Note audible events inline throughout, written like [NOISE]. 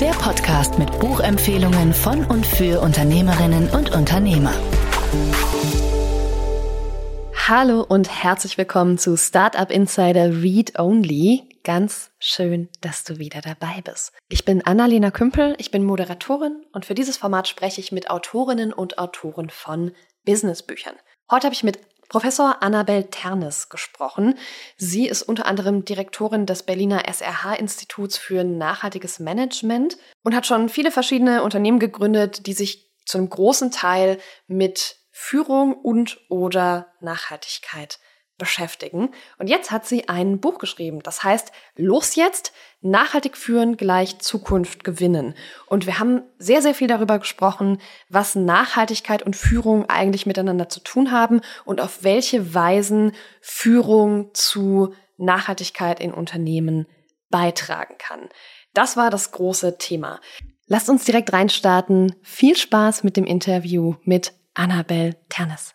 Der Podcast mit Buchempfehlungen von und für Unternehmerinnen und Unternehmer. Hallo und herzlich willkommen zu Startup Insider Read Only. Ganz schön, dass du wieder dabei bist. Ich bin Annalena Kümpel, ich bin Moderatorin und für dieses Format spreche ich mit Autorinnen und Autoren von Businessbüchern. Heute habe ich mit Professor Annabel Ternes gesprochen. Sie ist unter anderem Direktorin des Berliner SRH-Instituts für nachhaltiges Management und hat schon viele verschiedene Unternehmen gegründet, die sich zu einem großen Teil mit Führung und oder Nachhaltigkeit beschäftigen. Und jetzt hat sie ein Buch geschrieben. Das heißt, los jetzt, nachhaltig führen gleich Zukunft gewinnen. Und wir haben sehr, sehr viel darüber gesprochen, was Nachhaltigkeit und Führung eigentlich miteinander zu tun haben und auf welche Weisen Führung zu Nachhaltigkeit in Unternehmen beitragen kann. Das war das große Thema. Lasst uns direkt reinstarten. Viel Spaß mit dem Interview mit Annabel Ternes.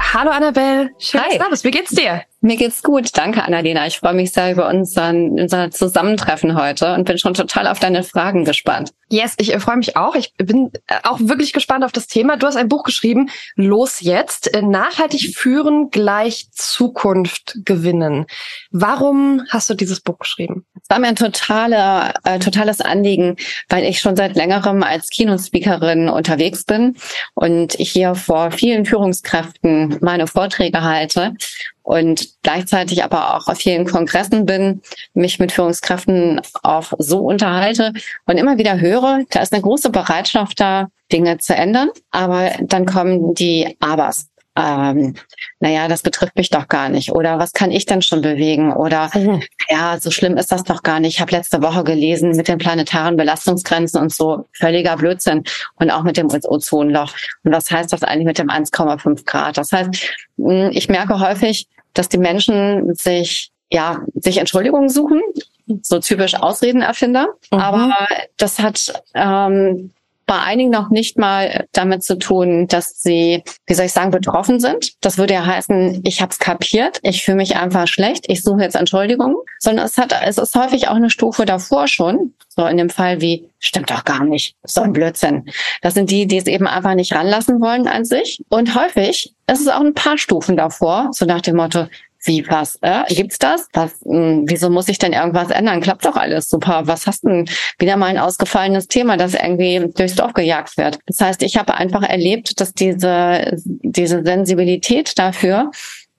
Hallo Annabel, schön, dass du da bist. Wie geht's dir? Mir geht's gut. Danke, Annalena. Ich freue mich sehr über unseren, unser Zusammentreffen heute und bin schon total auf deine Fragen gespannt. Yes, ich äh, freue mich auch. Ich bin äh, auch wirklich gespannt auf das Thema. Du hast ein Buch geschrieben, Los jetzt, äh, nachhaltig führen gleich Zukunft gewinnen. Warum hast du dieses Buch geschrieben? War mir ein totaler, äh, totales Anliegen, weil ich schon seit längerem als Keynote-Speakerin unterwegs bin und hier vor vielen Führungskräften meine Vorträge halte und gleichzeitig aber auch auf vielen Kongressen bin, mich mit Führungskräften auch so unterhalte und immer wieder höre, da ist eine große Bereitschaft da, Dinge zu ändern, aber dann kommen die Abers. Ähm, naja, das betrifft mich doch gar nicht. Oder was kann ich denn schon bewegen? Oder [LAUGHS] ja, so schlimm ist das doch gar nicht. Ich habe letzte Woche gelesen mit den planetaren Belastungsgrenzen und so völliger Blödsinn und auch mit dem Ozonloch. Und was heißt das eigentlich mit dem 1,5 Grad? Das heißt, mh, ich merke häufig, dass die Menschen sich ja sich Entschuldigungen suchen, so typisch Ausredenerfinder. Mhm. Aber das hat ähm, bei einigen noch nicht mal damit zu tun, dass sie, wie soll ich sagen, betroffen sind. Das würde ja heißen, ich habe es kapiert, ich fühle mich einfach schlecht, ich suche jetzt Entschuldigung. Sondern es hat, es ist häufig auch eine Stufe davor schon. So in dem Fall wie, stimmt doch gar nicht, so ein Blödsinn. Das sind die, die es eben einfach nicht ranlassen wollen an sich. Und häufig ist es auch ein paar Stufen davor, so nach dem Motto, wie was? Äh, gibt's das? Was? Mh, wieso muss ich denn irgendwas ändern? Klappt doch alles super. Was hast denn wieder mal ein ausgefallenes Thema, das irgendwie durchs Dorf gejagt wird? Das heißt, ich habe einfach erlebt, dass diese diese Sensibilität dafür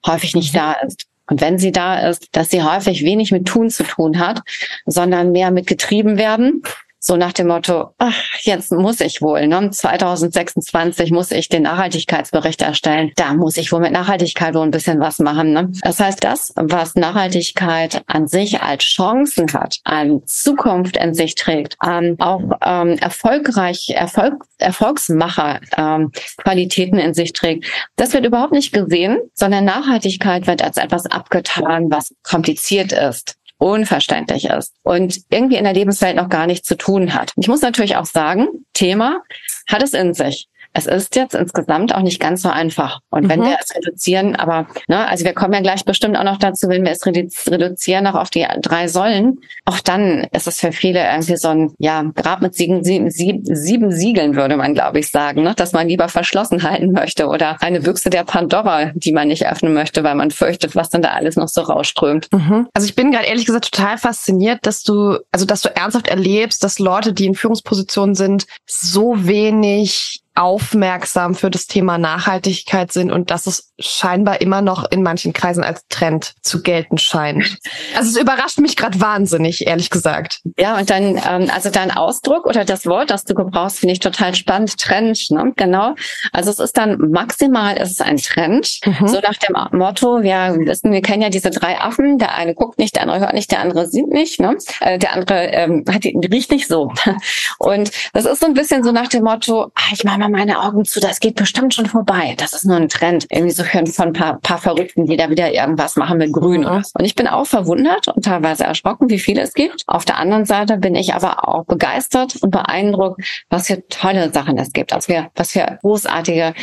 häufig nicht da ist. Und wenn sie da ist, dass sie häufig wenig mit Tun zu tun hat, sondern mehr mit getrieben werden. So nach dem Motto, ach, jetzt muss ich wohl, ne? 2026 muss ich den Nachhaltigkeitsbericht erstellen. Da muss ich wohl mit Nachhaltigkeit wohl ein bisschen was machen. Ne? Das heißt, das, was Nachhaltigkeit an sich als Chancen hat, an Zukunft in sich trägt, ähm, auch ähm, erfolgreich, Erfolg, Erfolgsmacher ähm, Qualitäten in sich trägt, das wird überhaupt nicht gesehen, sondern Nachhaltigkeit wird als etwas abgetan, was kompliziert ist unverständlich ist und irgendwie in der Lebenswelt noch gar nichts zu tun hat. Ich muss natürlich auch sagen, Thema hat es in sich. Es ist jetzt insgesamt auch nicht ganz so einfach. Und wenn mhm. wir es reduzieren, aber, ne, also wir kommen ja gleich bestimmt auch noch dazu, wenn wir es reduzieren, noch auf die drei Säulen, auch dann ist es für viele irgendwie so ein, ja, Grab mit sieben, sieben, sieben Siegeln, würde man, glaube ich, sagen, ne? dass man lieber verschlossen [LAUGHS] halten möchte oder eine Büchse der Pandora, die man nicht öffnen möchte, weil man fürchtet, was dann da alles noch so rausströmt. Mhm. Also ich bin gerade ehrlich gesagt total fasziniert, dass du, also dass du ernsthaft erlebst, dass Leute, die in Führungspositionen sind, so wenig aufmerksam für das Thema Nachhaltigkeit sind und dass es scheinbar immer noch in manchen Kreisen als Trend zu gelten scheint. Also es überrascht mich gerade wahnsinnig, ehrlich gesagt. Ja, und dann, ähm, also dein Ausdruck oder das Wort, das du gebrauchst, finde ich total spannend. Trend, ne? Genau. Also es ist dann maximal, es ist ein Trend. Mhm. So nach dem Motto, wir wissen, wir kennen ja diese drei Affen. Der eine guckt nicht, der andere hört nicht, der andere sieht nicht, ne? Äh, der andere ähm, hat, riecht nicht so. [LAUGHS] Und das ist so ein bisschen so nach dem Motto, ah, ich mache mal meine Augen zu, das geht bestimmt schon vorbei. Das ist nur ein Trend. Irgendwie so von ein paar, paar Verrückten, die da wieder irgendwas machen mit Grün. Mhm. Und ich bin auch verwundert und teilweise erschrocken, wie viele es gibt. Auf der anderen Seite bin ich aber auch begeistert und beeindruckt, was für tolle Sachen es gibt. Also wir, was für großartige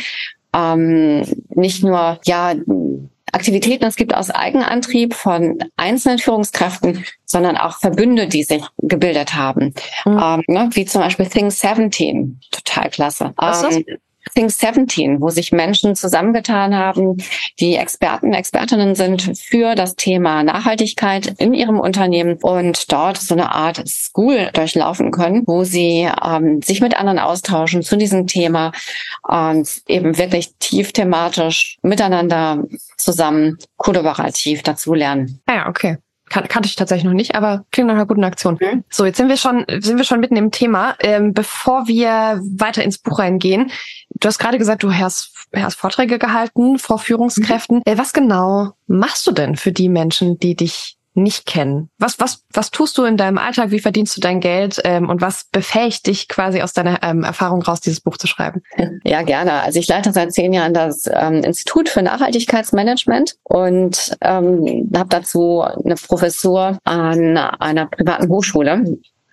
ähm, nicht nur ja Aktivitäten es gibt aus Eigenantrieb von einzelnen Führungskräften, sondern auch Verbünde, die sich gebildet haben. Mhm. Ähm, ne, wie zum Beispiel Think 17. Total klasse. Was ist das? Ähm, Think 17, wo sich Menschen zusammengetan haben, die Experten, Expertinnen sind für das Thema Nachhaltigkeit in ihrem Unternehmen und dort so eine Art School durchlaufen können, wo sie ähm, sich mit anderen austauschen zu diesem Thema und eben wirklich tief thematisch miteinander zusammen kollaborativ dazulernen. Ah ja, okay. Kan kannte ich tatsächlich noch nicht, aber klingt nach einer guten Aktion. Mhm. So, jetzt sind wir schon, sind wir schon mitten im Thema. Ähm, bevor wir weiter ins Buch reingehen, du hast gerade gesagt, du hast, hast Vorträge gehalten vor Führungskräften. Mhm. Äh, was genau machst du denn für die Menschen, die dich nicht kennen. Was, was, was tust du in deinem Alltag? Wie verdienst du dein Geld? Ähm, und was befähigt dich quasi aus deiner ähm, Erfahrung raus, dieses Buch zu schreiben? Ja, gerne. Also ich leite seit zehn Jahren das ähm, Institut für Nachhaltigkeitsmanagement und ähm, habe dazu eine Professur an einer privaten Hochschule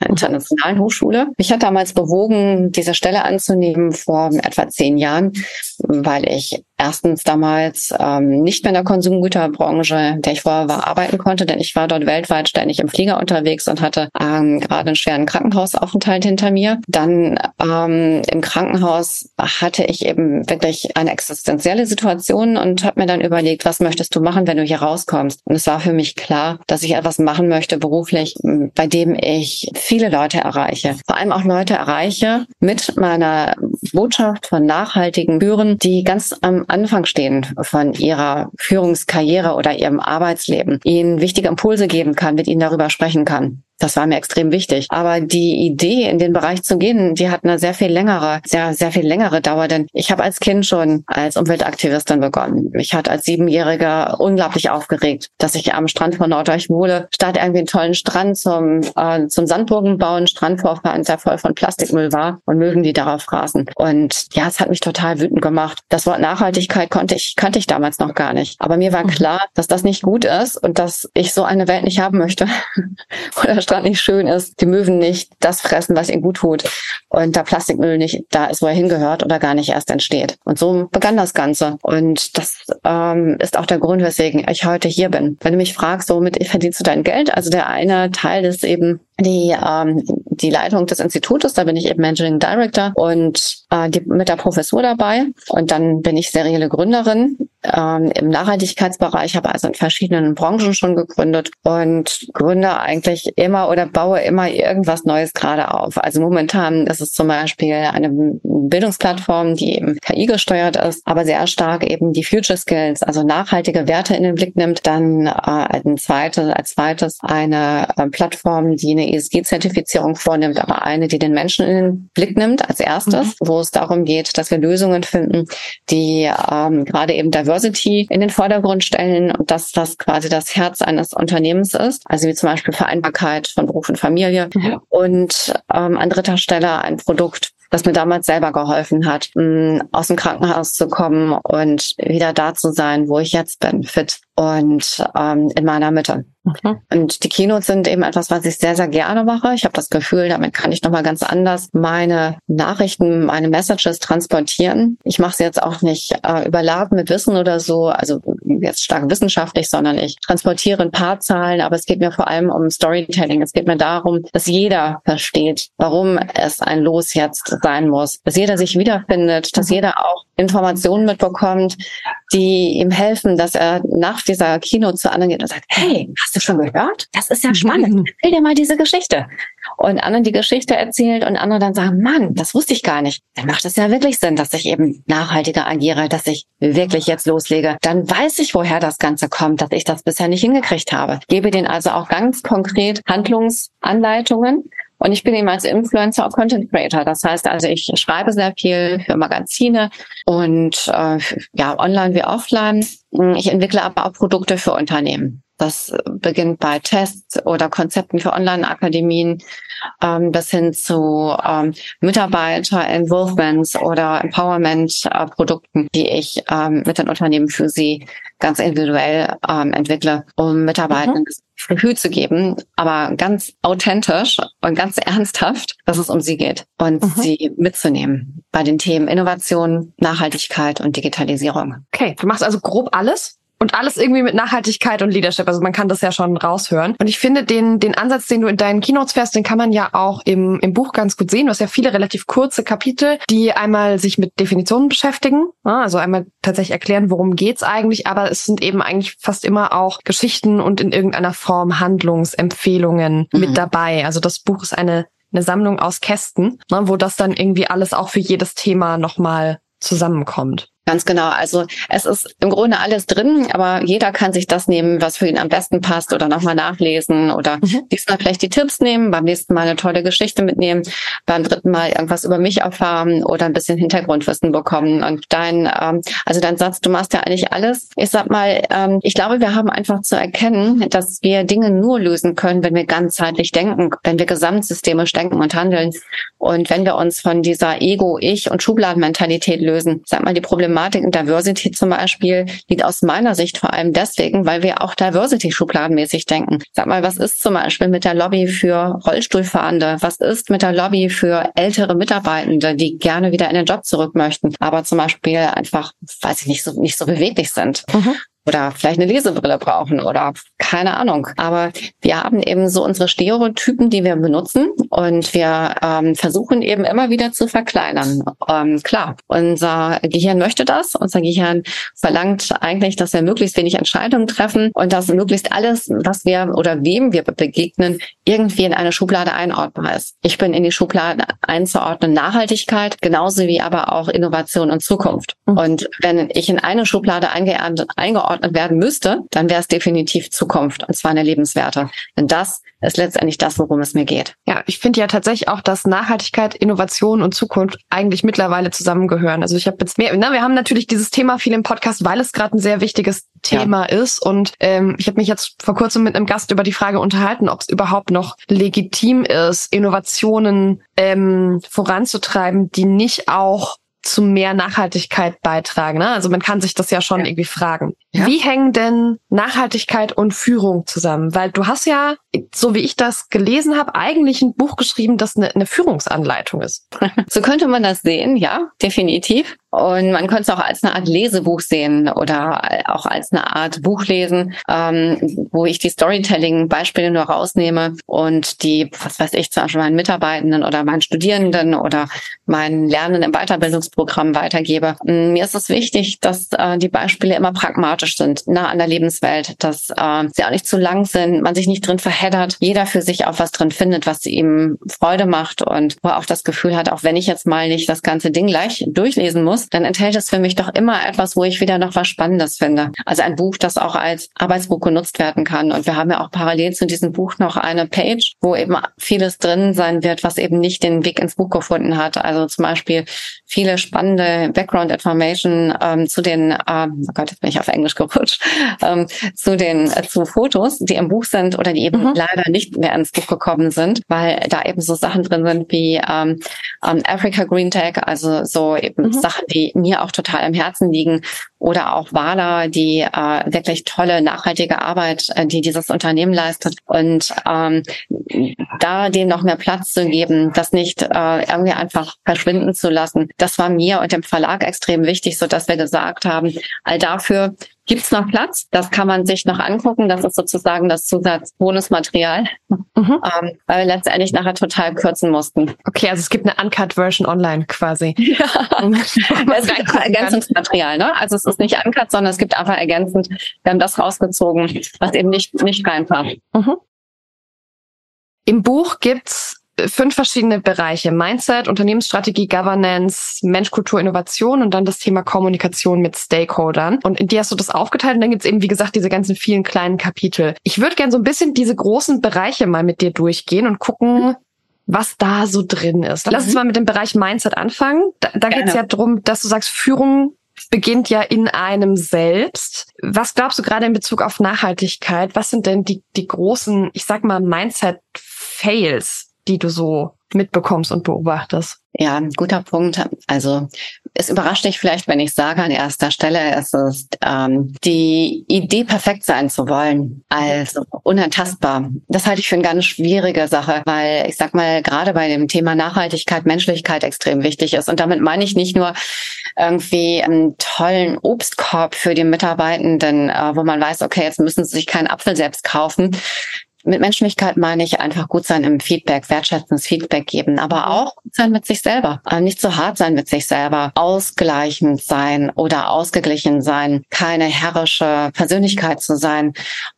internationalen Hochschule. Mich hat damals bewogen, diese Stelle anzunehmen vor etwa zehn Jahren, weil ich erstens damals ähm, nicht mehr in der Konsumgüterbranche, der ich vorher war, arbeiten konnte, denn ich war dort weltweit ständig im Flieger unterwegs und hatte ähm, gerade einen schweren Krankenhausaufenthalt hinter mir. Dann ähm, im Krankenhaus hatte ich eben wirklich eine existenzielle Situation und habe mir dann überlegt, was möchtest du machen, wenn du hier rauskommst? Und es war für mich klar, dass ich etwas machen möchte beruflich, bei dem ich viele Leute erreiche. Vor allem auch Leute erreiche mit meiner Botschaft von nachhaltigen Führen, die ganz am Anfang stehen von ihrer Führungskarriere oder ihrem Arbeitsleben, ihnen wichtige Impulse geben kann, mit ihnen darüber sprechen kann. Das war mir extrem wichtig. Aber die Idee, in den Bereich zu gehen, die hat eine sehr viel längere, sehr, sehr viel längere Dauer. Denn ich habe als Kind schon als Umweltaktivistin begonnen. Ich hatte als Siebenjähriger unglaublich aufgeregt, dass ich am Strand von Nordeuchmole statt irgendwie einen tollen Strand zum, äh, zum Sandburgen bauen, Strandvorfahren, der voll von Plastikmüll war und Möwen, die darauf fraßen. Und ja, es hat mich total wütend gemacht. Das Wort Nachhaltigkeit konnte ich, kannte ich damals noch gar nicht. Aber mir war mhm. klar, dass das nicht gut ist und dass ich so eine Welt nicht haben möchte. [LAUGHS] Oder Strand nicht schön ist, die Möwen nicht das fressen, was ihnen gut tut und der Plastikmüll nicht da ist, wo er hingehört oder gar nicht erst entsteht. Und so begann das Ganze. Und das ähm, ist auch der Grund, weswegen ich heute hier bin. Wenn du mich fragst, womit verdienst du dein Geld? Also der eine Teil ist eben die, ähm, die Leitung des Institutes, da bin ich eben Managing Director und äh, die, mit der Professur dabei. Und dann bin ich serielle Gründerin ähm, im Nachhaltigkeitsbereich, habe also in verschiedenen Branchen schon gegründet und gründe eigentlich immer oder baue immer irgendwas Neues gerade auf. Also momentan ist es zum Beispiel eine Bildungsplattform, die eben KI gesteuert ist, aber sehr stark eben die Future Skills, also nachhaltige Werte in den Blick nimmt. Dann äh, ein zweites, als zweites eine äh, Plattform, die eine ESG-Zertifizierung vornimmt, aber eine, die den Menschen in den Blick nimmt als erstes, mhm. wo es darum geht, dass wir Lösungen finden, die ähm, gerade eben Diversity in den Vordergrund stellen und das, was quasi das Herz eines Unternehmens ist, also wie zum Beispiel Vereinbarkeit von Beruf und Familie. Mhm. Und ähm, an dritter Stelle ein Produkt, das mir damals selber geholfen hat, aus dem Krankenhaus zu kommen und wieder da zu sein, wo ich jetzt bin, fit und ähm, in meiner Mitte. Mhm. Und die Keynotes sind eben etwas, was ich sehr, sehr gerne mache. Ich habe das Gefühl, damit kann ich nochmal ganz anders meine Nachrichten, meine Messages transportieren. Ich mache sie jetzt auch nicht äh, überladen mit Wissen oder so, also jetzt stark wissenschaftlich, sondern ich transportiere ein paar Zahlen, aber es geht mir vor allem um Storytelling. Es geht mir darum, dass jeder versteht, warum es ein Los jetzt sein muss, dass jeder sich wiederfindet, dass jeder auch Informationen mitbekommt, die ihm helfen, dass er nach dieser Keynote zu anderen geht und sagt, hey, hast du schon gehört? Das ist ja spannend. Mhm. Erzähl dir mal diese Geschichte. Und anderen die Geschichte erzählt und andere dann sagen, Mann, das wusste ich gar nicht. Dann macht es ja wirklich Sinn, dass ich eben nachhaltiger agiere, dass ich wirklich jetzt loslege. Dann weiß ich, woher das Ganze kommt, dass ich das bisher nicht hingekriegt habe. Gebe denen also auch ganz konkret Handlungsanleitungen und ich bin eben als Influencer auch Content Creator. Das heißt also, ich schreibe sehr viel für Magazine und äh, ja, online wie offline. Ich entwickle aber auch Produkte für Unternehmen. Das beginnt bei Tests oder Konzepten für Online-Akademien ähm, bis hin zu ähm, Mitarbeiter-Involvements oder Empowerment-Produkten, die ich ähm, mit den Unternehmen für sie ganz individuell ähm, entwickle, um Mitarbeitern mhm. das Gefühl zu geben, aber ganz authentisch und ganz [LAUGHS] ernsthaft, dass es um sie geht und mhm. sie mitzunehmen bei den Themen Innovation, Nachhaltigkeit und Digitalisierung. Okay, du machst also grob alles und alles irgendwie mit Nachhaltigkeit und Leadership. Also man kann das ja schon raushören. Und ich finde den, den Ansatz, den du in deinen Keynotes fährst, den kann man ja auch im, im Buch ganz gut sehen. Du hast ja viele relativ kurze Kapitel, die einmal sich mit Definitionen beschäftigen. Also einmal tatsächlich erklären, worum geht's eigentlich. Aber es sind eben eigentlich fast immer auch Geschichten und in irgendeiner Form Handlungsempfehlungen mhm. mit dabei. Also das Buch ist eine eine Sammlung aus Kästen, ne, wo das dann irgendwie alles auch für jedes Thema nochmal zusammenkommt. Ganz genau. Also es ist im Grunde alles drin, aber jeder kann sich das nehmen, was für ihn am besten passt oder nochmal nachlesen oder mhm. diesmal vielleicht die Tipps nehmen, beim nächsten Mal eine tolle Geschichte mitnehmen, beim dritten Mal irgendwas über mich erfahren oder ein bisschen Hintergrundwissen bekommen. Und dein, ähm, also dein Satz, du machst ja eigentlich alles. Ich sag mal, ähm, ich glaube, wir haben einfach zu erkennen, dass wir Dinge nur lösen können, wenn wir ganzheitlich denken, wenn wir gesamtsystemisch denken und handeln. Und wenn wir uns von dieser Ego, Ich und Schubladenmentalität lösen, sag mal, die Problematik Problematik und Diversity zum Beispiel liegt aus meiner Sicht vor allem deswegen, weil wir auch Diversity schubladenmäßig denken. Sag mal, was ist zum Beispiel mit der Lobby für Rollstuhlfahrende? Was ist mit der Lobby für ältere Mitarbeitende, die gerne wieder in den Job zurück möchten, aber zum Beispiel einfach, weiß ich nicht, so, nicht so beweglich sind? Mhm oder vielleicht eine Lesebrille brauchen oder keine Ahnung. Aber wir haben eben so unsere Stereotypen, die wir benutzen und wir ähm, versuchen eben immer wieder zu verkleinern. Ähm, klar, unser Gehirn möchte das. Unser Gehirn verlangt eigentlich, dass wir möglichst wenig Entscheidungen treffen und dass möglichst alles, was wir oder wem wir begegnen, irgendwie in eine Schublade einordnbar ist. Ich bin in die Schublade einzuordnen Nachhaltigkeit, genauso wie aber auch Innovation und Zukunft. Mhm. Und wenn ich in eine Schublade eingeordnet eingeordnet werden müsste, dann wäre es definitiv Zukunft und zwar eine lebenswerte. Denn das ist letztendlich das, worum es mir geht. Ja, ich finde ja tatsächlich auch, dass Nachhaltigkeit, Innovation und Zukunft eigentlich mittlerweile zusammengehören. Also ich habe jetzt mehr, na, wir haben natürlich dieses Thema viel im Podcast, weil es gerade ein sehr wichtiges Thema ja. ist. Und ähm, ich habe mich jetzt vor kurzem mit einem Gast über die Frage unterhalten, ob es überhaupt noch legitim ist, Innovationen ähm, voranzutreiben, die nicht auch zu mehr Nachhaltigkeit beitragen. Ne? Also man kann sich das ja schon ja. irgendwie fragen. Ja. Wie hängen denn Nachhaltigkeit und Führung zusammen? Weil du hast ja, so wie ich das gelesen habe, eigentlich ein Buch geschrieben, das eine, eine Führungsanleitung ist. [LAUGHS] so könnte man das sehen, ja, definitiv. Und man könnte es auch als eine Art Lesebuch sehen oder auch als eine Art Buch lesen, ähm, wo ich die Storytelling-Beispiele nur rausnehme und die, was weiß ich, zum Beispiel meinen Mitarbeitenden oder meinen Studierenden oder meinen Lernenden im Weiterbildungsprogramm weitergebe. Mm, mir ist es wichtig, dass äh, die Beispiele immer pragmatisch sind, nah an der Lebenswelt, dass äh, sie auch nicht zu lang sind, man sich nicht drin verheddert, jeder für sich auch was drin findet, was ihm Freude macht und wo er auch das Gefühl hat, auch wenn ich jetzt mal nicht das ganze Ding gleich durchlesen muss, dann enthält es für mich doch immer etwas, wo ich wieder noch was Spannendes finde. Also ein Buch, das auch als Arbeitsbuch genutzt werden kann. Und wir haben ja auch parallel zu diesem Buch noch eine Page, wo eben vieles drin sein wird, was eben nicht den Weg ins Buch gefunden hat. Also zum Beispiel viele spannende Background Information ähm, zu den, ähm, oh Gott, jetzt bin ich auf Englisch gerutscht, [LAUGHS] ähm, zu den äh, zu Fotos, die im Buch sind oder die eben mhm. leider nicht mehr ins Buch gekommen sind, weil da eben so Sachen drin sind wie ähm, ähm, Africa Green Tech, also so eben mhm. Sachen, die mir auch total am Herzen liegen. Oder auch Wala, die äh, wirklich tolle nachhaltige Arbeit, äh, die dieses Unternehmen leistet. Und ähm, da dem noch mehr Platz zu geben, das nicht äh, irgendwie einfach verschwinden zu lassen, das war mir und dem Verlag extrem wichtig, so dass wir gesagt haben, all dafür Gibt es noch Platz? Das kann man sich noch angucken. Das ist sozusagen das Zusatzbonusmaterial, mhm. ähm, weil wir letztendlich nachher total kürzen mussten. Okay, also es gibt eine Uncut-Version online quasi. [LAUGHS] Ja. [LAUGHS] es gibt Ergänzungsmaterial, ne? Also es ist nicht Uncut, sondern es gibt einfach ergänzend. Wir haben das rausgezogen, was eben nicht, nicht reinpasst. Mhm. Im Buch gibt's fünf verschiedene Bereiche. Mindset, Unternehmensstrategie, Governance, Mensch, Kultur, Innovation und dann das Thema Kommunikation mit Stakeholdern. Und in die hast du das aufgeteilt und dann gibt's eben, wie gesagt, diese ganzen vielen kleinen Kapitel. Ich würde gerne so ein bisschen diese großen Bereiche mal mit dir durchgehen und gucken, was da so drin ist. Lass uns mhm. mal mit dem Bereich Mindset anfangen. Da, da geht es ja darum, dass du sagst, Führung beginnt ja in einem selbst. Was glaubst du gerade in Bezug auf Nachhaltigkeit? Was sind denn die, die großen, ich sag mal, Mindset-Fails, die du so mitbekommst und beobachtest? Ja, guter Punkt. Also es überrascht dich vielleicht, wenn ich sage, an erster Stelle ist es ähm, die Idee, perfekt sein zu wollen, also unantastbar. Das halte ich für eine ganz schwierige Sache, weil ich sag mal, gerade bei dem Thema Nachhaltigkeit, Menschlichkeit extrem wichtig ist. Und damit meine ich nicht nur irgendwie einen tollen Obstkorb für die Mitarbeitenden, äh, wo man weiß, okay, jetzt müssen sie sich keinen Apfel selbst kaufen, mit Menschlichkeit meine ich einfach gut sein im Feedback, wertschätzendes Feedback geben, aber mhm. auch gut sein mit sich selber. Äh, nicht zu hart sein mit sich selber, ausgleichend sein oder ausgeglichen sein, keine herrische Persönlichkeit zu sein.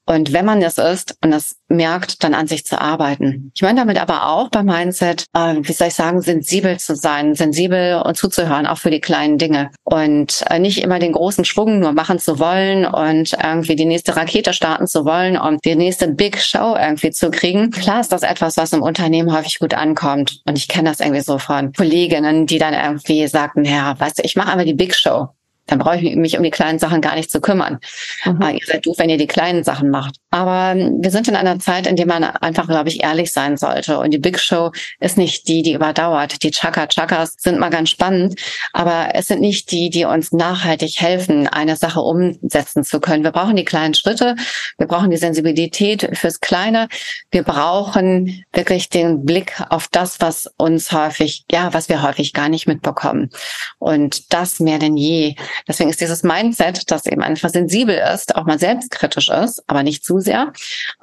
Und wenn man es ist und es merkt, dann an sich zu arbeiten. Ich meine damit aber auch beim Mindset, äh, wie soll ich sagen, sensibel zu sein, sensibel und zuzuhören, auch für die kleinen Dinge. Und äh, nicht immer den großen Schwung nur machen zu wollen und irgendwie die nächste Rakete starten zu wollen und die nächste Big Show irgendwie zu kriegen. Klar ist das etwas, was im Unternehmen häufig gut ankommt. Und ich kenne das irgendwie so von Kolleginnen, die dann irgendwie sagten, ja, weißt du, ich mache einmal die Big Show dann brauche ich mich um die kleinen Sachen gar nicht zu kümmern. Mhm. Ihr seid doof, wenn ihr die kleinen Sachen macht. Aber ähm, wir sind in einer Zeit, in der man einfach, glaube ich, ehrlich sein sollte. Und die Big Show ist nicht die, die überdauert. Die Chaka-Chakas sind mal ganz spannend, aber es sind nicht die, die uns nachhaltig helfen, eine Sache umsetzen zu können. Wir brauchen die kleinen Schritte. Wir brauchen die Sensibilität fürs Kleine. Wir brauchen wirklich den Blick auf das, was uns häufig, ja, was wir häufig gar nicht mitbekommen. Und das mehr denn je. Deswegen ist dieses Mindset, das eben einfach sensibel ist, auch mal selbstkritisch ist, aber nicht zu sehr,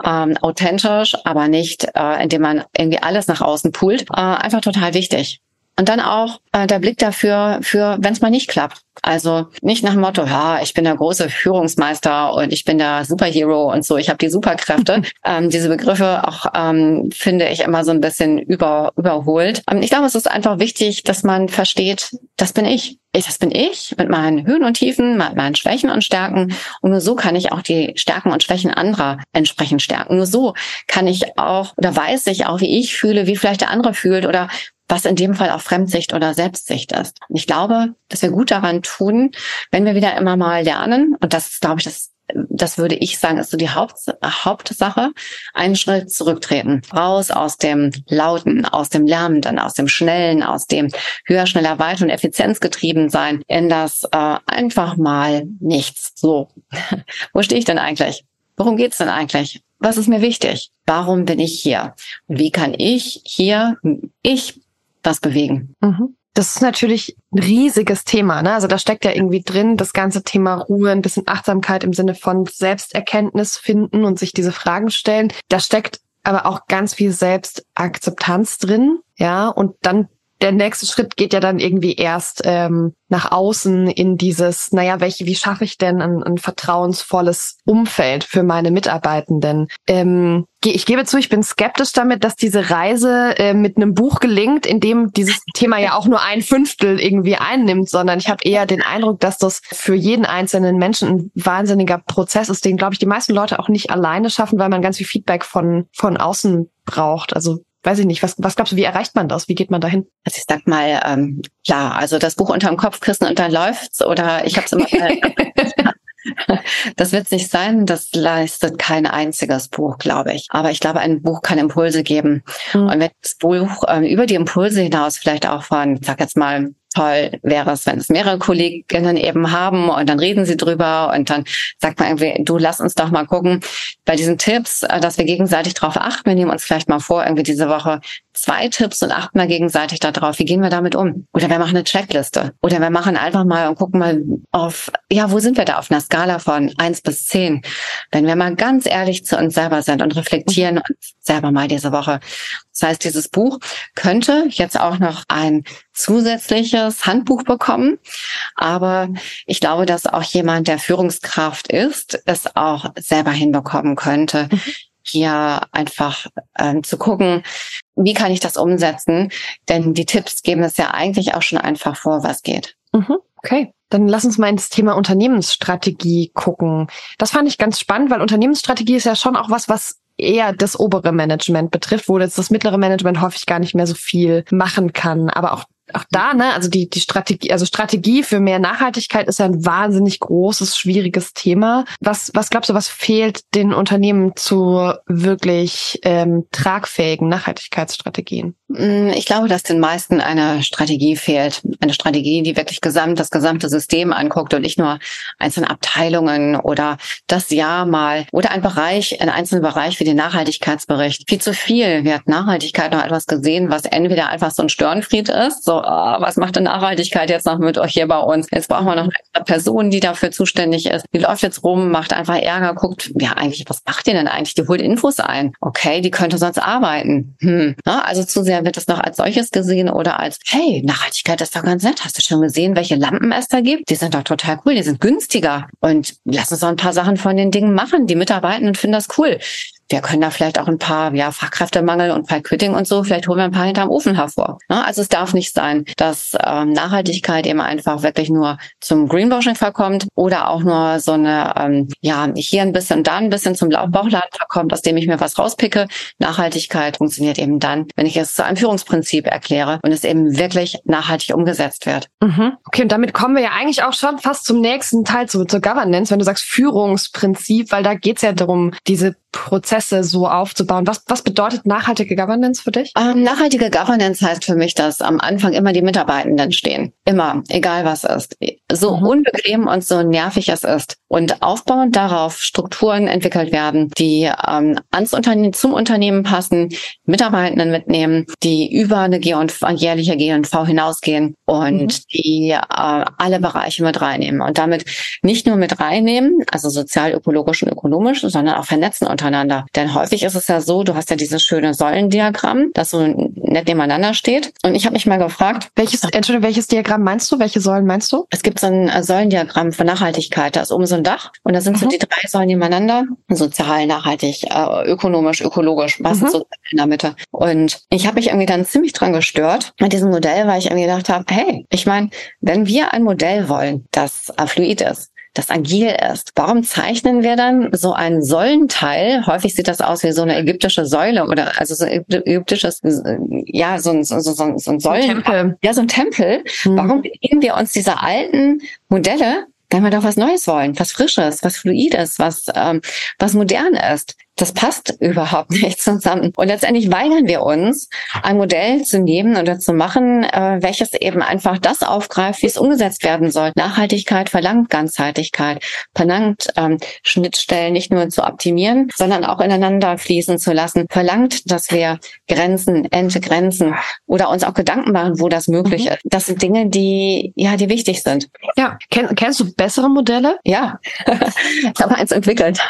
ähm, authentisch, aber nicht, äh, indem man irgendwie alles nach außen poolt, äh, einfach total wichtig. Und dann auch äh, der Blick dafür, für wenn es mal nicht klappt. Also nicht nach dem Motto, ja, ich bin der große Führungsmeister und ich bin der Superhero und so, ich habe die Superkräfte. [LAUGHS] ähm, diese Begriffe auch ähm, finde ich immer so ein bisschen über, überholt. Ähm, ich glaube, es ist einfach wichtig, dass man versteht, das bin ich. ich. Das bin ich mit meinen Höhen und Tiefen, mit meinen Schwächen und Stärken. Und nur so kann ich auch die Stärken und Schwächen anderer entsprechend stärken. Nur so kann ich auch oder weiß ich auch, wie ich fühle, wie vielleicht der andere fühlt oder was in dem Fall auch Fremdsicht oder Selbstsicht ist. Und ich glaube, dass wir gut daran tun, wenn wir wieder immer mal lernen, und das ist, glaube ich, das das würde ich sagen, ist so die Haupt, Hauptsache, einen Schritt zurücktreten. Raus aus dem Lauten, aus dem Lärmenden, aus dem Schnellen, aus dem höher, schneller, weiter und effizienzgetrieben sein, in das äh, einfach mal nichts. So, [LAUGHS] wo stehe ich denn eigentlich? Worum geht's denn eigentlich? Was ist mir wichtig? Warum bin ich hier? Und wie kann ich hier, ich was bewegen. Mhm. Das ist natürlich ein riesiges Thema. Ne? Also da steckt ja irgendwie drin das ganze Thema Ruhe, ein bisschen Achtsamkeit im Sinne von Selbsterkenntnis finden und sich diese Fragen stellen. Da steckt aber auch ganz viel Selbstakzeptanz drin. Ja, und dann der nächste Schritt geht ja dann irgendwie erst ähm, nach außen in dieses, naja, welche, wie schaffe ich denn ein, ein vertrauensvolles Umfeld für meine Mitarbeitenden? Ähm, ich gebe zu, ich bin skeptisch damit, dass diese Reise äh, mit einem Buch gelingt, in dem dieses Thema ja auch nur ein Fünftel irgendwie einnimmt, sondern ich habe eher den Eindruck, dass das für jeden einzelnen Menschen ein wahnsinniger Prozess ist, den, glaube ich, die meisten Leute auch nicht alleine schaffen, weil man ganz viel Feedback von, von außen braucht. Also weiß ich nicht, was, was glaubst du, wie erreicht man das? Wie geht man dahin? Also ich sag mal, ähm, klar, also das Buch unterm Kopf küssen und dann läuft's oder ich habe es immer [LAUGHS] Das wird sich sein, das leistet kein einziges Buch, glaube ich. Aber ich glaube, ein Buch kann Impulse geben. Mhm. Und wenn das Buch äh, über die Impulse hinaus vielleicht auch von, ich sag jetzt mal, toll wäre es, wenn es mehrere Kolleginnen eben haben und dann reden sie drüber und dann sagt man irgendwie, du lass uns doch mal gucken bei diesen Tipps, äh, dass wir gegenseitig darauf achten. Wir nehmen uns vielleicht mal vor, irgendwie diese Woche zwei Tipps und achten mal gegenseitig darauf, wie gehen wir damit um? Oder wir machen eine Checkliste. Oder wir machen einfach mal und gucken mal auf, ja, wo sind wir da auf einer Skala von eins bis zehn? Wenn wir mal ganz ehrlich zu uns selber sind und reflektieren uns selber mal diese Woche. Das heißt, dieses Buch könnte jetzt auch noch ein zusätzliches Handbuch bekommen. Aber ich glaube, dass auch jemand, der Führungskraft ist, es auch selber hinbekommen könnte. Mhm. Hier einfach ähm, zu gucken, wie kann ich das umsetzen? Denn die Tipps geben es ja eigentlich auch schon einfach vor, was geht. Mhm. Okay. Dann lass uns mal ins Thema Unternehmensstrategie gucken. Das fand ich ganz spannend, weil Unternehmensstrategie ist ja schon auch was, was eher das obere Management betrifft, wo jetzt das mittlere Management häufig gar nicht mehr so viel machen kann. Aber auch auch da, ne, also die, die Strategie, also Strategie für mehr Nachhaltigkeit ist ja ein wahnsinnig großes, schwieriges Thema. Was, was glaubst du, was fehlt den Unternehmen zu wirklich ähm, tragfähigen Nachhaltigkeitsstrategien? Mm, ich glaube, dass den meisten eine Strategie fehlt. Eine Strategie, die wirklich gesamt, das gesamte System anguckt und nicht nur einzelne Abteilungen oder das Jahr mal oder ein Bereich, ein einzelner Bereich wie den Nachhaltigkeitsbericht. Viel zu viel wird Nachhaltigkeit noch etwas gesehen, was entweder einfach so ein Störenfried ist, so, oh, was macht denn Nachhaltigkeit jetzt noch mit euch hier bei uns? Jetzt brauchen wir noch eine Person, die dafür zuständig ist. Die läuft jetzt rum, macht einfach Ärger, guckt, ja, eigentlich, was macht ihr denn eigentlich? Die holt Infos ein. Okay, die könnte sonst arbeiten. Hm. Na, also zu sehr wird es noch als solches gesehen oder als, hey, Nachhaltigkeit ist doch ganz nett. Hast du schon gesehen, welche Lampen es da gibt? Die sind doch total cool, die sind günstiger. Und lass uns doch ein paar Sachen von den Dingen machen. Die Mitarbeitenden finden das cool wir können da vielleicht auch ein paar ja, Fachkräftemangel und bei Quitting und so, vielleicht holen wir ein paar hinterm Ofen hervor. Ne? Also es darf nicht sein, dass ähm, Nachhaltigkeit eben einfach wirklich nur zum Greenwashing verkommt oder auch nur so eine, ähm, ja, hier ein bisschen, da ein bisschen zum Bauchladen verkommt, aus dem ich mir was rauspicke. Nachhaltigkeit funktioniert eben dann, wenn ich es zu einem Führungsprinzip erkläre und es eben wirklich nachhaltig umgesetzt wird. Mhm. Okay, und damit kommen wir ja eigentlich auch schon fast zum nächsten Teil, zu, zur Governance, wenn du sagst Führungsprinzip, weil da geht's ja darum, diese Prozesse so aufzubauen. Was, was bedeutet nachhaltige Governance für dich? Ähm, nachhaltige Governance heißt für mich, dass am Anfang immer die Mitarbeitenden stehen. Immer, egal was ist. So mhm. unbequem und so nervig es ist. Und aufbauend darauf Strukturen entwickelt werden, die ähm, ans Unternehmen, zum Unternehmen passen, Mitarbeitenden mitnehmen, die über eine G und, jährliche G&V hinausgehen und mhm. die äh, alle Bereiche mit reinnehmen. Und damit nicht nur mit reinnehmen, also sozial, ökologisch und ökonomisch, sondern auch vernetzen untereinander. Denn häufig ist es ja so, du hast ja dieses schöne Säulendiagramm, das so nett nebeneinander steht. Und ich habe mich mal gefragt, welches, Entschuldigung, welches Diagramm meinst du? Welche Säulen meinst du? Es gibt so ein äh, Säulendiagramm für Nachhaltigkeit. Da ist oben so ein Dach und da sind mhm. so die drei Säulen nebeneinander. Sozial, nachhaltig, äh, ökonomisch, ökologisch, was mhm. so in der Mitte. Und ich habe mich irgendwie dann ziemlich dran gestört mit diesem Modell, weil ich irgendwie gedacht habe, hey, ich meine, wenn wir ein Modell wollen, das fluid ist, das agil ist. Warum zeichnen wir dann so einen Säulenteil? Häufig sieht das aus wie so eine ägyptische Säule oder also so ein ägyptisches, ja, so ein, so, so, so ein Säulen. Tempel. Ja, so ein Tempel. Mhm. Warum bedienen wir uns dieser alten Modelle, wenn wir doch was Neues wollen, was Frisches, was Fluides, was, ähm, was modern ist das passt überhaupt [LAUGHS] nicht zusammen. Und letztendlich weigern wir uns, ein Modell zu nehmen oder zu machen, äh, welches eben einfach das aufgreift, wie es umgesetzt werden soll. Nachhaltigkeit verlangt Ganzheitlichkeit, verlangt ähm, Schnittstellen nicht nur zu optimieren, sondern auch ineinander fließen zu lassen, verlangt, dass wir Grenzen entgrenzen oder uns auch Gedanken machen, wo das möglich mhm. ist. Das sind Dinge, die ja, die wichtig sind. Ja, Ken kennst du bessere Modelle? Ja, [LAUGHS] ich habe eins entwickelt.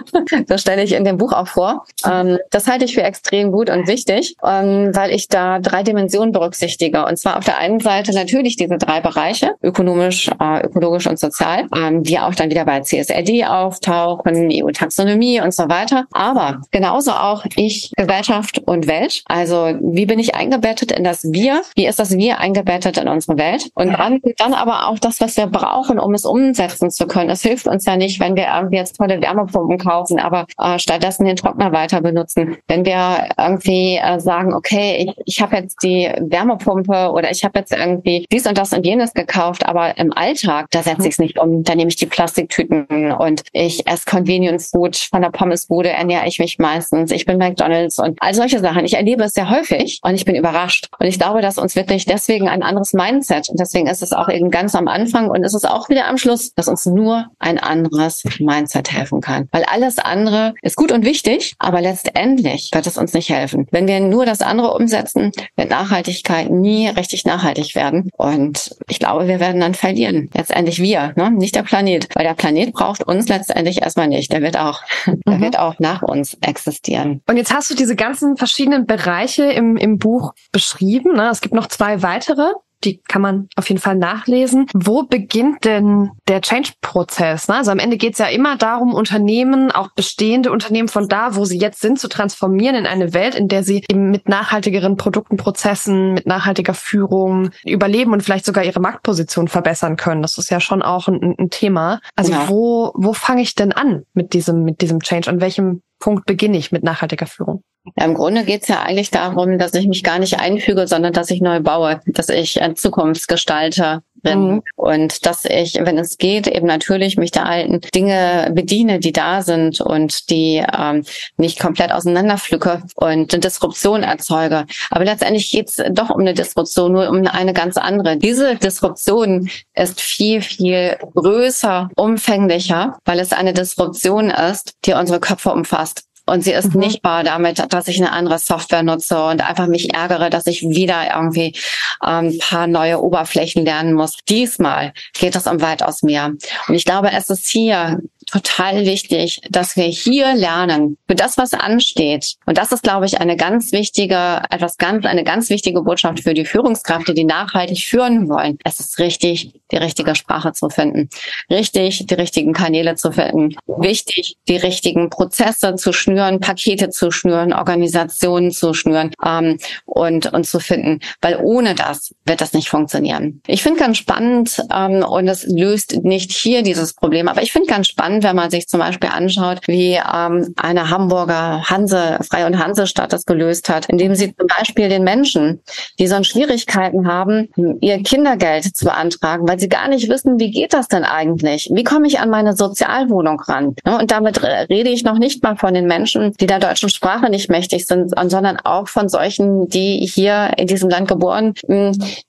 [LAUGHS] das stelle ich in dem Buch auch vor. Ähm, das halte ich für extrem gut und wichtig, ähm, weil ich da drei Dimensionen berücksichtige. Und zwar auf der einen Seite natürlich diese drei Bereiche, ökonomisch, äh, ökologisch und sozial, ähm, die auch dann wieder bei CSRD auftauchen, EU-Taxonomie und so weiter. Aber genauso auch ich, Gesellschaft und Welt. Also wie bin ich eingebettet in das Wir? Wie ist das Wir eingebettet in unsere Welt? Und dann, dann aber auch das, was wir brauchen, um es umsetzen zu können. Es hilft uns ja nicht, wenn wir irgendwie jetzt tolle Wärmepumpen kaufen, aber äh, statt stattdessen den Trockner weiter benutzen. Wenn wir irgendwie äh, sagen, okay, ich, ich habe jetzt die Wärmepumpe oder ich habe jetzt irgendwie dies und das und jenes gekauft, aber im Alltag, da setze ich es nicht um. Da nehme ich die Plastiktüten und ich esse Convenience Food. Von der Pommesbude ernähre ich mich meistens. Ich bin McDonalds und all solche Sachen. Ich erlebe es sehr häufig und ich bin überrascht. Und ich glaube, dass uns wirklich deswegen ein anderes Mindset und deswegen ist es auch eben ganz am Anfang und ist es auch wieder am Schluss, dass uns nur ein anderes Mindset helfen kann. Weil alles andere ist gut und wichtig, aber letztendlich wird es uns nicht helfen. Wenn wir nur das andere umsetzen, wird Nachhaltigkeit nie richtig nachhaltig werden. Und ich glaube, wir werden dann verlieren. Letztendlich wir, ne? nicht der Planet. Weil der Planet braucht uns letztendlich erstmal nicht. Der wird auch, [LAUGHS] mhm. der wird auch nach uns existieren. Und jetzt hast du diese ganzen verschiedenen Bereiche im, im Buch beschrieben. Ne? Es gibt noch zwei weitere die kann man auf jeden Fall nachlesen. Wo beginnt denn der Change-Prozess? Ne? Also am Ende geht es ja immer darum, Unternehmen, auch bestehende Unternehmen von da, wo sie jetzt sind, zu transformieren in eine Welt, in der sie eben mit nachhaltigeren Produkten, Prozessen, mit nachhaltiger Führung überleben und vielleicht sogar ihre Marktposition verbessern können. Das ist ja schon auch ein, ein Thema. Also ja. wo, wo fange ich denn an mit diesem, mit diesem Change? An welchem Punkt beginne ich mit nachhaltiger Führung? Ja, Im Grunde geht es ja eigentlich darum, dass ich mich gar nicht einfüge, sondern dass ich neu baue, dass ich ein Zukunftsgestalter bin mhm. und dass ich, wenn es geht, eben natürlich mich der alten Dinge bediene, die da sind und die ähm, nicht komplett auseinanderpflücke und eine Disruption erzeuge. Aber letztendlich geht es doch um eine Disruption, nur um eine ganz andere. Diese Disruption ist viel, viel größer, umfänglicher, weil es eine Disruption ist, die unsere Köpfe umfasst. Und sie ist mhm. nicht bar damit, dass ich eine andere Software nutze und einfach mich ärgere, dass ich wieder irgendwie ein ähm, paar neue Oberflächen lernen muss. Diesmal geht es um weitaus mehr. Und ich glaube, es ist hier total wichtig, dass wir hier lernen für das, was ansteht. Und das ist, glaube ich, eine ganz wichtige, etwas ganz, eine ganz wichtige Botschaft für die Führungskräfte, die nachhaltig führen wollen. Es ist richtig, die richtige Sprache zu finden, richtig, die richtigen Kanäle zu finden, wichtig, die richtigen Prozesse zu schnüren, Pakete zu schnüren, Organisationen zu schnüren ähm, und, und zu finden, weil ohne das wird das nicht funktionieren. Ich finde ganz spannend ähm, und es löst nicht hier dieses Problem, aber ich finde ganz spannend, wenn man sich zum Beispiel anschaut, wie ähm, eine Hamburger Hanse, Freie und Hansestadt das gelöst hat, indem sie zum Beispiel den Menschen, die so Schwierigkeiten haben, ihr Kindergeld zu beantragen, weil sie gar nicht wissen, wie geht das denn eigentlich? Wie komme ich an meine Sozialwohnung ran? Und damit rede ich noch nicht mal von den Menschen, die der deutschen Sprache nicht mächtig sind, sondern auch von solchen, die hier in diesem Land geboren,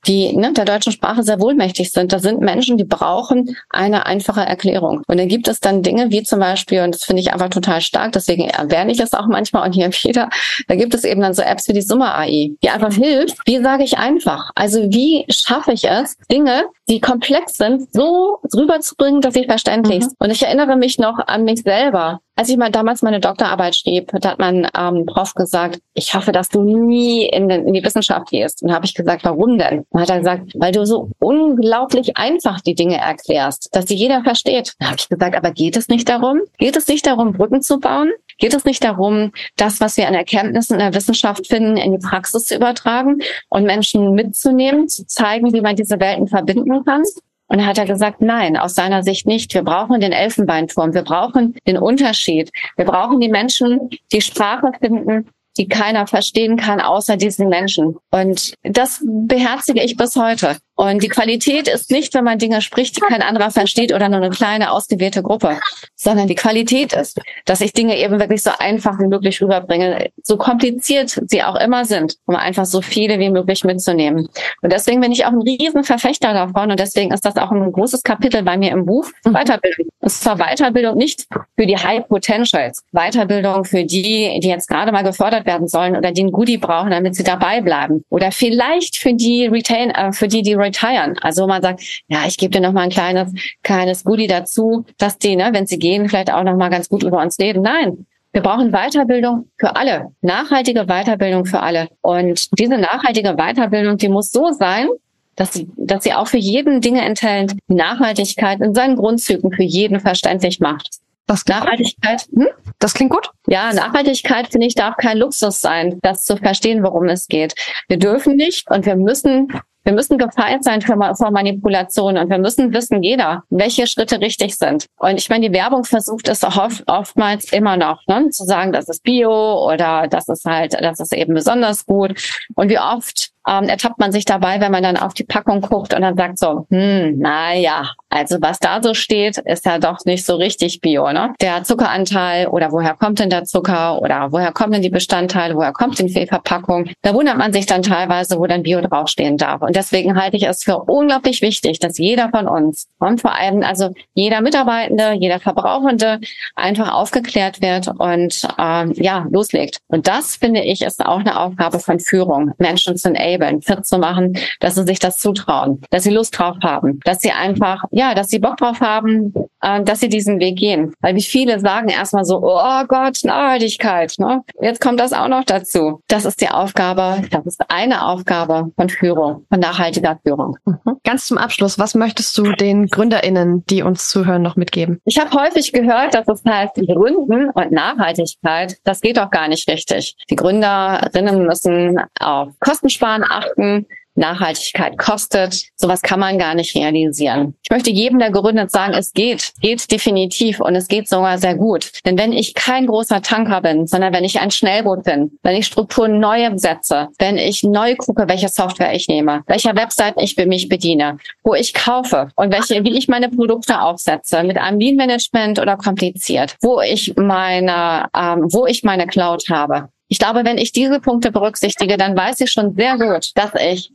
die ne, der deutschen Sprache sehr wohlmächtig sind. Da sind Menschen, die brauchen eine einfache Erklärung. Und dann gibt es dann Dinge wie zum Beispiel, und das finde ich einfach total stark, deswegen erwähne ich es auch manchmal und hier wieder, da gibt es eben dann so Apps wie die Summe AI, die einfach hilft, wie sage ich einfach? Also wie schaffe ich es, Dinge, die komplex sind, so rüberzubringen, dass sie verständlich mhm. sind. Und ich erinnere mich noch an mich selber. Als ich mal damals meine Doktorarbeit schrieb, hat mein ähm, Prof gesagt, ich hoffe, dass du nie in, den, in die Wissenschaft gehst. Und habe ich gesagt, warum denn? Dann hat er gesagt, weil du so unglaublich einfach die Dinge erklärst, dass sie jeder versteht. Dann habe ich gesagt, aber geht es nicht darum? Geht es nicht darum, Brücken zu bauen? Geht es nicht darum, das, was wir an Erkenntnissen in der Wissenschaft finden, in die Praxis zu übertragen und Menschen mitzunehmen, zu zeigen, wie man diese Welten verbinden kann? Und hat er gesagt, nein, aus seiner Sicht nicht. Wir brauchen den Elfenbeinturm. Wir brauchen den Unterschied. Wir brauchen die Menschen, die Sprache finden, die keiner verstehen kann, außer diesen Menschen. Und das beherzige ich bis heute. Und die Qualität ist nicht, wenn man Dinge spricht, die kein anderer versteht oder nur eine kleine ausgewählte Gruppe, sondern die Qualität ist, dass ich Dinge eben wirklich so einfach wie möglich rüberbringe, so kompliziert sie auch immer sind, um einfach so viele wie möglich mitzunehmen. Und deswegen bin ich auch ein riesen Verfechter davon und deswegen ist das auch ein großes Kapitel bei mir im Buch, mhm. Weiterbildung. Und zwar Weiterbildung nicht für die High Potentials, Weiterbildung für die, die jetzt gerade mal gefördert werden sollen oder die ein Goodie brauchen, damit sie dabei bleiben. Oder vielleicht für die Retain, äh, für die, die retiren. Also man sagt, ja, ich gebe dir noch mal ein kleines, kleines Goodie dazu, dass die, ne, wenn sie gehen, vielleicht auch noch mal ganz gut über uns reden. Nein, wir brauchen Weiterbildung für alle, nachhaltige Weiterbildung für alle. Und diese nachhaltige Weiterbildung, die muss so sein, dass sie, dass sie auch für jeden Dinge enthält, Nachhaltigkeit in seinen Grundzügen für jeden verständlich macht. Das Nachhaltigkeit. Hm? Das klingt gut. Ja, Nachhaltigkeit finde ich darf kein Luxus sein, das zu verstehen, worum es geht. Wir dürfen nicht und wir müssen Wir müssen gefeit sein vor, Manipulation und wir müssen wissen, jeder, welche Schritte richtig sind. Und ich meine, die Werbung versucht es oft, oftmals immer noch, ne? zu sagen, das ist Bio oder das ist halt, das ist eben besonders gut. Und wie oft ähm, ertappt man sich dabei, wenn man dann auf die Packung guckt und dann sagt so, hm, naja, also was da so steht, ist ja doch nicht so richtig Bio, ne? Der Zuckeranteil oder woher kommt denn der Zucker oder woher kommen denn die Bestandteile, woher kommt denn die Verpackung? Da wundert man sich dann teilweise, wo dann Bio draufstehen darf. Und deswegen halte ich es für unglaublich wichtig, dass jeder von uns und vor allem also jeder Mitarbeitende, jeder Verbrauchende einfach aufgeklärt wird und ähm, ja, loslegt. Und das, finde ich, ist auch eine Aufgabe von Führung, Menschen zu enablen, fit zu machen, dass sie sich das zutrauen, dass sie Lust drauf haben, dass sie einfach, ja, dass sie Bock drauf haben, äh, dass sie diesen Weg gehen. Weil wie viele sagen erstmal so, oh Gott, Nachhaltigkeit, ne? Jetzt kommt das auch noch dazu. Das ist die Aufgabe, das ist eine Aufgabe von Führung, von nachhaltiger Führung. Mhm. Ganz zum Abschluss, was möchtest du den GründerInnen, die uns zuhören, noch mitgeben? Ich habe häufig gehört, dass es heißt, Gründen und Nachhaltigkeit, das geht doch gar nicht richtig. Die Gründerinnen müssen auf Kostensparen achten, Nachhaltigkeit kostet. Sowas kann man gar nicht realisieren. Ich möchte jedem, der gegründet, sagen, es geht, geht definitiv und es geht sogar sehr gut. Denn wenn ich kein großer Tanker bin, sondern wenn ich ein Schnellboot bin, wenn ich Strukturen neu setze, wenn ich neu gucke, welche Software ich nehme, welcher Website ich mich bediene, wo ich kaufe und welche, wie ich meine Produkte aufsetze, mit einem Lean Management oder kompliziert, wo ich meine, ähm, wo ich meine Cloud habe, ich glaube, wenn ich diese Punkte berücksichtige, dann weiß ich schon sehr gut, dass ich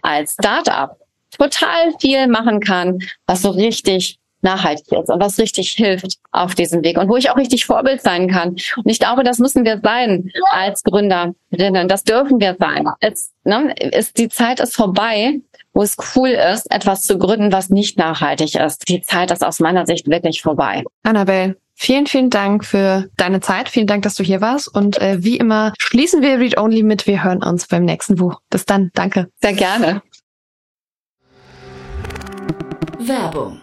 als Startup total viel machen kann, was so richtig nachhaltig ist und was richtig hilft auf diesem Weg und wo ich auch richtig Vorbild sein kann. Und ich glaube, das müssen wir sein als Gründerinnen. Das dürfen wir sein. Es, ne, ist, die Zeit ist vorbei, wo es cool ist, etwas zu gründen, was nicht nachhaltig ist. Die Zeit ist aus meiner Sicht wirklich vorbei. Annabelle, Vielen, vielen Dank für deine Zeit. Vielen Dank, dass du hier warst. Und äh, wie immer schließen wir Read Only mit. Wir hören uns beim nächsten Buch. Bis dann. Danke. Sehr gerne. Werbung.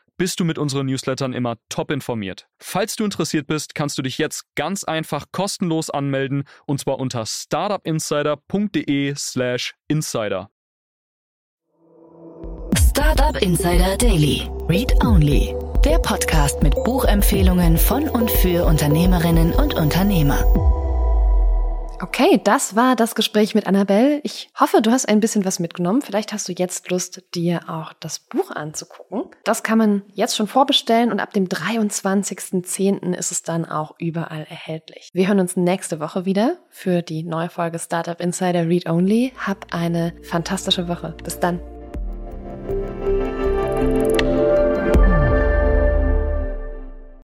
bist du mit unseren Newslettern immer top informiert. Falls du interessiert bist, kannst du dich jetzt ganz einfach kostenlos anmelden und zwar unter startupinsider.de/slash insider. Startup Insider Daily. Read Only. Der Podcast mit Buchempfehlungen von und für Unternehmerinnen und Unternehmer. Okay, das war das Gespräch mit Annabelle. Ich hoffe, du hast ein bisschen was mitgenommen. Vielleicht hast du jetzt Lust, dir auch das Buch anzugucken. Das kann man jetzt schon vorbestellen und ab dem 23.10. ist es dann auch überall erhältlich. Wir hören uns nächste Woche wieder für die neue Folge Startup Insider Read Only. Hab eine fantastische Woche. Bis dann.